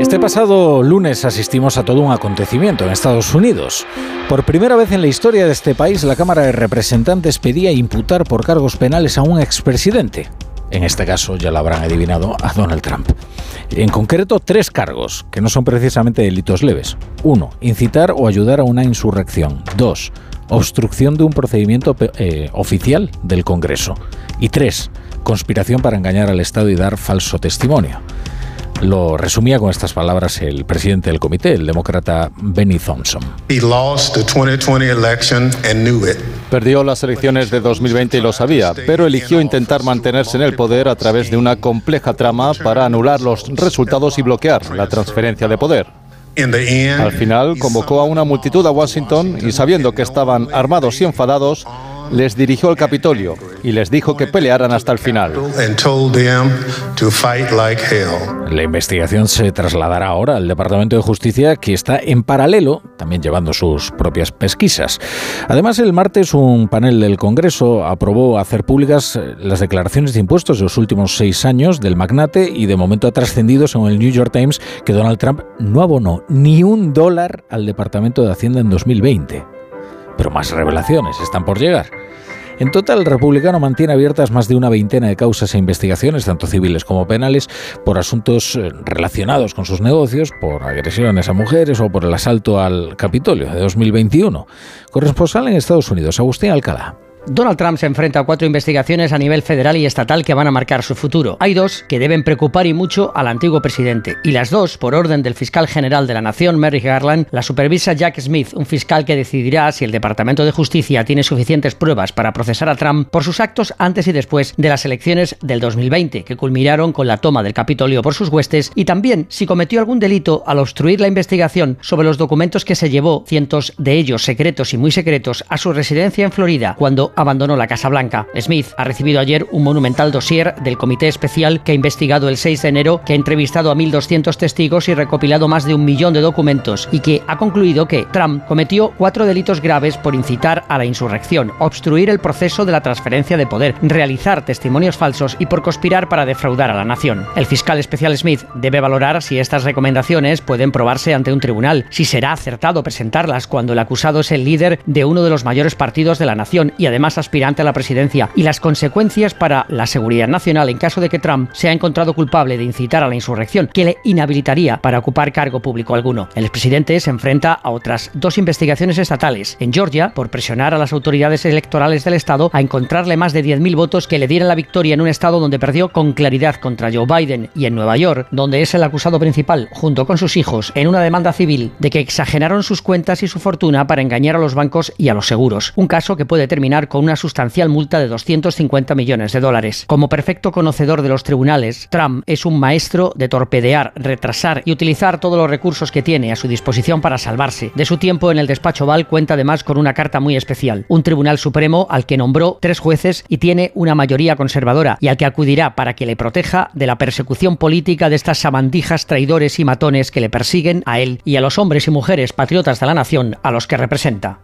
Este pasado lunes asistimos a todo un acontecimiento en Estados Unidos. Por primera vez en la historia de este país, la Cámara de Representantes pedía imputar por cargos penales a un expresidente. En este caso ya lo habrán adivinado a Donald Trump. En concreto, tres cargos, que no son precisamente delitos leves. Uno, incitar o ayudar a una insurrección. Dos, obstrucción de un procedimiento eh, oficial del Congreso. Y tres, conspiración para engañar al Estado y dar falso testimonio. Lo resumía con estas palabras el presidente del comité, el demócrata Benny Thompson. Perdió las elecciones de 2020 y lo sabía, pero eligió intentar mantenerse en el poder a través de una compleja trama para anular los resultados y bloquear la transferencia de poder. Al final convocó a una multitud a Washington y sabiendo que estaban armados y enfadados, les dirigió al Capitolio y les dijo que pelearan hasta el final. La investigación se trasladará ahora al Departamento de Justicia, que está en paralelo, también llevando sus propias pesquisas. Además, el martes un panel del Congreso aprobó hacer públicas eh, las declaraciones de impuestos de los últimos seis años del magnate y de momento ha trascendido, según el New York Times, que Donald Trump no abonó ni un dólar al Departamento de Hacienda en 2020. Pero más revelaciones están por llegar. En total, el republicano mantiene abiertas más de una veintena de causas e investigaciones, tanto civiles como penales, por asuntos eh, relacionados con sus negocios, por agresiones a mujeres o por el asalto al Capitolio de 2021. Corresponsal en Estados Unidos, Agustín Alcalá. Donald Trump se enfrenta a cuatro investigaciones a nivel federal y estatal que van a marcar su futuro. Hay dos que deben preocupar y mucho al antiguo presidente, y las dos, por orden del fiscal general de la Nación, Merrick Garland, la supervisa Jack Smith, un fiscal que decidirá si el Departamento de Justicia tiene suficientes pruebas para procesar a Trump por sus actos antes y después de las elecciones del 2020, que culminaron con la toma del Capitolio por sus huestes, y también si cometió algún delito al obstruir la investigación sobre los documentos que se llevó, cientos de ellos secretos y muy secretos, a su residencia en Florida, cuando abandonó la Casa Blanca. Smith ha recibido ayer un monumental dossier del Comité Especial que ha investigado el 6 de enero, que ha entrevistado a 1.200 testigos y recopilado más de un millón de documentos y que ha concluido que Trump cometió cuatro delitos graves por incitar a la insurrección, obstruir el proceso de la transferencia de poder, realizar testimonios falsos y por conspirar para defraudar a la nación. El fiscal especial Smith debe valorar si estas recomendaciones pueden probarse ante un tribunal, si será acertado presentarlas cuando el acusado es el líder de uno de los mayores partidos de la nación y además aspirante a la presidencia y las consecuencias para la seguridad nacional en caso de que Trump sea encontrado culpable de incitar a la insurrección, que le inhabilitaría para ocupar cargo público alguno. El expresidente se enfrenta a otras dos investigaciones estatales. En Georgia, por presionar a las autoridades electorales del estado a encontrarle más de 10.000 votos que le dieran la victoria en un estado donde perdió con claridad contra Joe Biden y en Nueva York, donde es el acusado principal, junto con sus hijos, en una demanda civil de que exageraron sus cuentas y su fortuna para engañar a los bancos y a los seguros. Un caso que puede terminar con una sustancial multa de 250 millones de dólares. Como perfecto conocedor de los tribunales, Trump es un maestro de torpedear, retrasar y utilizar todos los recursos que tiene a su disposición para salvarse. De su tiempo en el despacho Val cuenta además con una carta muy especial, un tribunal supremo al que nombró tres jueces y tiene una mayoría conservadora y al que acudirá para que le proteja de la persecución política de estas sabandijas traidores y matones que le persiguen a él y a los hombres y mujeres patriotas de la nación a los que representa.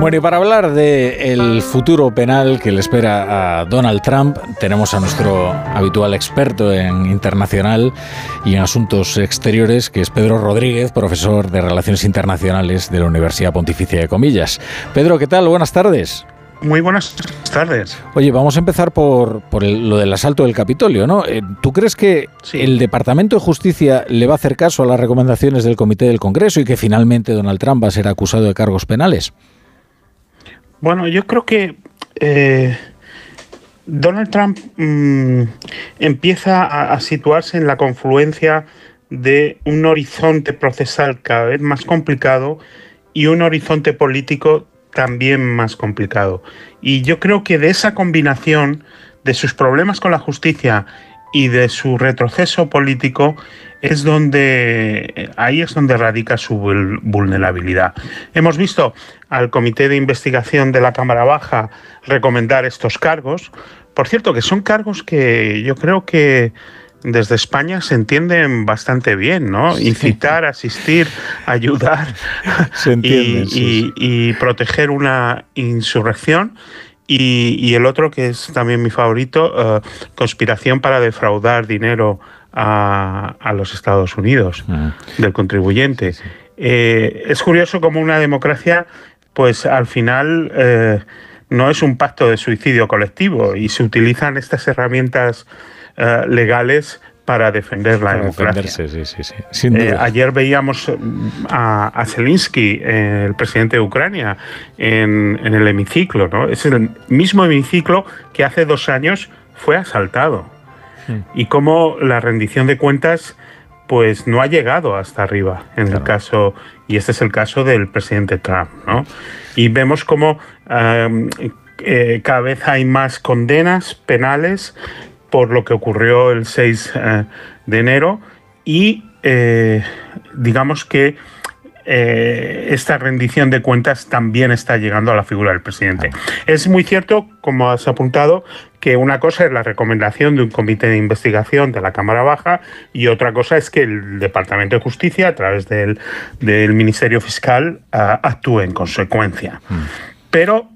Bueno, y para hablar del futuro penal que le espera a Donald Trump, tenemos a nuestro habitual experto en internacional y en asuntos exteriores, que es Pedro Rodríguez, profesor de Relaciones Internacionales de la Universidad Pontificia de Comillas. Pedro, ¿qué tal? Buenas tardes. Muy buenas tardes. Oye, vamos a empezar por, lo del asalto del Capitolio, ¿no? Eh, ¿Tú crees que el Departamento de Justicia le va a hacer caso a las recomendaciones del Comité del Congreso y que finalmente Donald Trump va a ser acusado de cargos penales? Bueno, yo creo que eh, Donald Trump mm, empieza a, situarse en la confluencia de un horizonte procesal cada vez más complicado y un horizonte político también más complicado. Y yo creo que de esa combinación de sus problemas con la justicia y de su retroceso político es donde ahí es donde radica su vulnerabilidad. Hemos visto al Comité de Investigación de la Cámara Baja recomendar estos cargos, por cierto que son cargos que yo creo que desde España se entienden bastante bien, ¿no? Incitar, asistir, ayudar y, y proteger una insurrección y, el otro, que es también mi favorito, conspiración para defraudar dinero a, los Estados Unidos ah. del contribuyente. es curioso como una democracia, pues al final no es un pacto de suicidio colectivo y se utilizan estas herramientas eh, legales para defender la democracia. Eh, ayer veíamos mm, a, Zelensky, eh, el presidente de Ucrania, en, el hemiciclo. ¿no? Es el mismo hemiciclo que hace dos años fue asaltado. Y cómo la rendición de cuentas pues no ha llegado hasta arriba en el caso y este es el caso del presidente Trump no y vemos cómo eh, cada vez hay más condenas penales por lo que ocurrió el 6 eh, de enero y eh, digamos que esta rendición de cuentas también está llegando a la figura del presidente. Es muy cierto, como has apuntado, que una cosa es la recomendación de un comité de investigación de la Cámara Baja y otra cosa es que el Departamento de Justicia, a través del, Ministerio Fiscal, actúe en consecuencia. Mm. Pero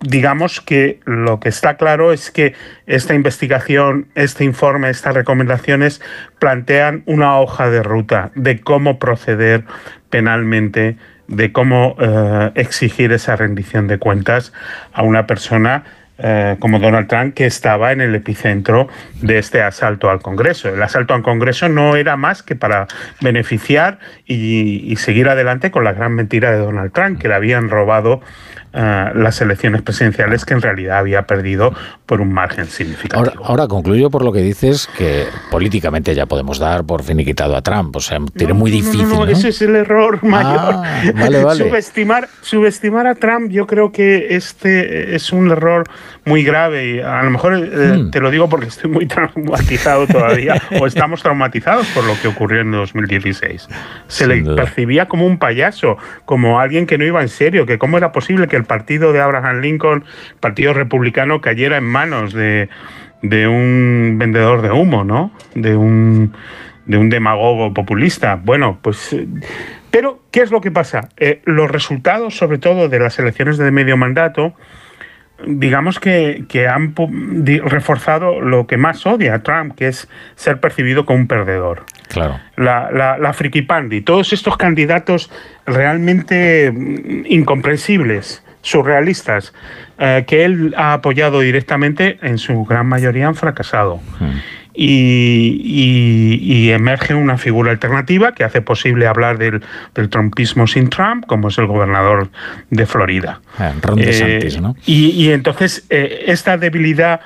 digamos que lo que está claro es que esta investigación, este informe, estas recomendaciones plantean una hoja de ruta de cómo proceder penalmente, de cómo eh, exigir esa rendición de cuentas a una persona eh, como Donald Trump, que estaba en el epicentro de este asalto al Congreso. El asalto al Congreso no era más que para beneficiar y, seguir adelante con la gran mentira de Donald Trump, que le habían robado eh, las elecciones presidenciales que en realidad había perdido por un margen significativo. Ahora, concluyo por lo que dices que políticamente ya podemos dar por finiquitado a Trump. O sea, tiene muy difícil. No, ese es el error ah, mayor. subestimar, subestimar a Trump, yo creo que este es un error muy grave. Y a lo mejor eh, hmm. te lo digo porque estoy muy traumatizado todavía, o estamos traumatizados por lo que ocurrió en 2016. Se le percibía como un payaso, como alguien que no iba en serio, que cómo era posible que el partido de Abraham Lincoln, el partido republicano, cayera en manos de, un vendedor de humo, ¿no? De un, de un demagogo populista. Bueno, pues... Eh, pero, ¿qué es lo que pasa? Eh, los resultados, sobre todo de las elecciones de medio mandato, digamos que, han reforzado lo que más odia a Trump, que es ser percibido como un perdedor. Claro. La, la, la frikipandi, todos estos candidatos realmente mm, incomprensibles, surrealistas, eh, que él ha apoyado directamente, en su gran mayoría han fracasado. Hmm y, emerge una figura alternativa que hace posible hablar del, trumpismo sin Trump, como es el gobernador de Florida. Ah, Ron DeSantis, eh, ¿no? y, entonces eh, esta debilidad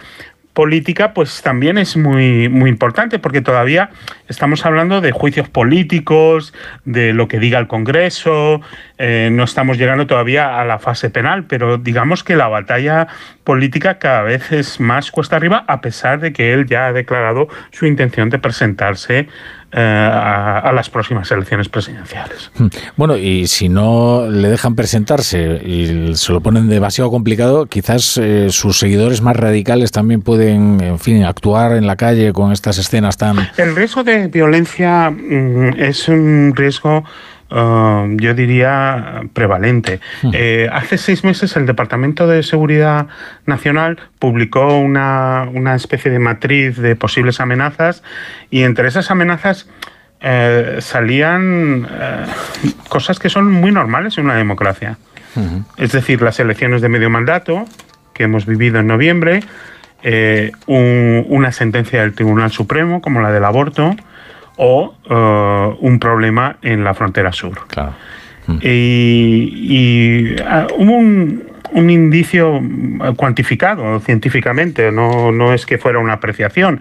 política pues también es muy, muy importante porque todavía estamos hablando de juicios políticos, de lo que diga el Congreso, eh, no estamos llegando todavía a la fase penal, pero digamos que la batalla política cada vez es más cuesta arriba a pesar de que él ya ha declarado su intención de presentarse eh, a, las próximas elecciones presidenciales. Hmm. Bueno, y si no le dejan presentarse y se lo ponen demasiado complicado, quizás eh, sus seguidores más radicales también pueden, en fin, actuar en la calle con estas escenas tan... El riesgo de violencia mm, es un riesgo Um, yo diría, prevalente. Hmm. Eh, hace seis meses el Departamento de Seguridad Nacional publicó una, especie de matriz de posibles amenazas y entre esas amenazas eh, salían eh, cosas que son muy normales en una democracia. Hmm. Es decir, las elecciones de medio mandato que hemos vivido en noviembre, una sentencia del Tribunal Supremo como la del aborto, o eh, un problema en la frontera sur. Mm. Y, ah, hubo un, indicio cuantificado científicamente, no, no, es que fuera una apreciación.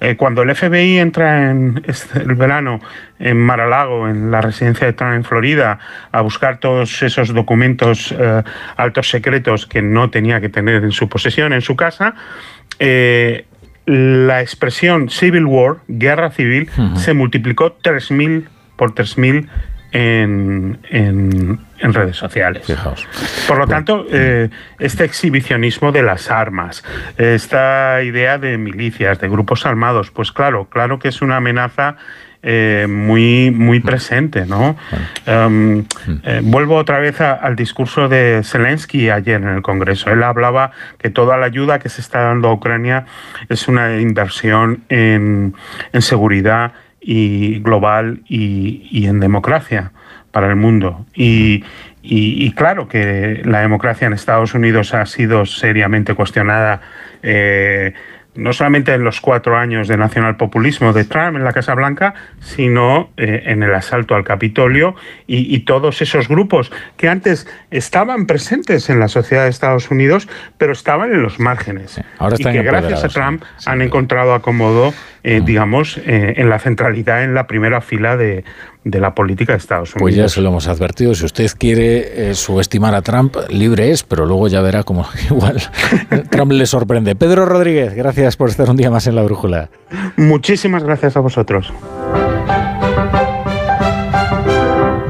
Eh, cuando el FBI entra en este, el verano en Mar-a-Lago, en la residencia de Trump en Florida, a buscar todos esos documentos eh, altos secretos que no tenía que tener en su posesión, en su casa, la expresión civil war, guerra civil, se multiplicó 3.000 por 3.000 en, en, en, redes sociales. Por lo tanto, eh, este exhibicionismo de las armas, esta idea de milicias, de grupos armados, pues claro, claro que es una amenaza eh, muy, muy presente. ¿no? Em, mm. eh, vuelvo otra vez al discurso de Zelensky ayer en el Congreso. Él hablaba que toda la ayuda que se está dando a Ucrania es una inversión en, en seguridad y global y, y en democracia para el mundo. Y, y, claro que la democracia en Estados Unidos ha sido seriamente cuestionada. Eh, no solamente en los cuatro años de nacionalpopulismo de Trump en la Casa Blanca, sino eh, en el asalto al Capitolio y, todos esos grupos que antes estaban presentes en la sociedad de Estados Unidos, pero estaban en los márgenes. Ahora y que gracias a Trump han encontrado acomodo, eh, digamos, eh, en la centralidad, en la primera fila de, de la política de Estados Unidos. Pues ya se lo hemos advertido. Si usted quiere eh, subestimar a Trump, libre es, pero luego ya verá cómo igual Trump le sorprende. Pedro Rodríguez, gracias por estar un día más en la brújula. Muchísimas gracias a vosotros.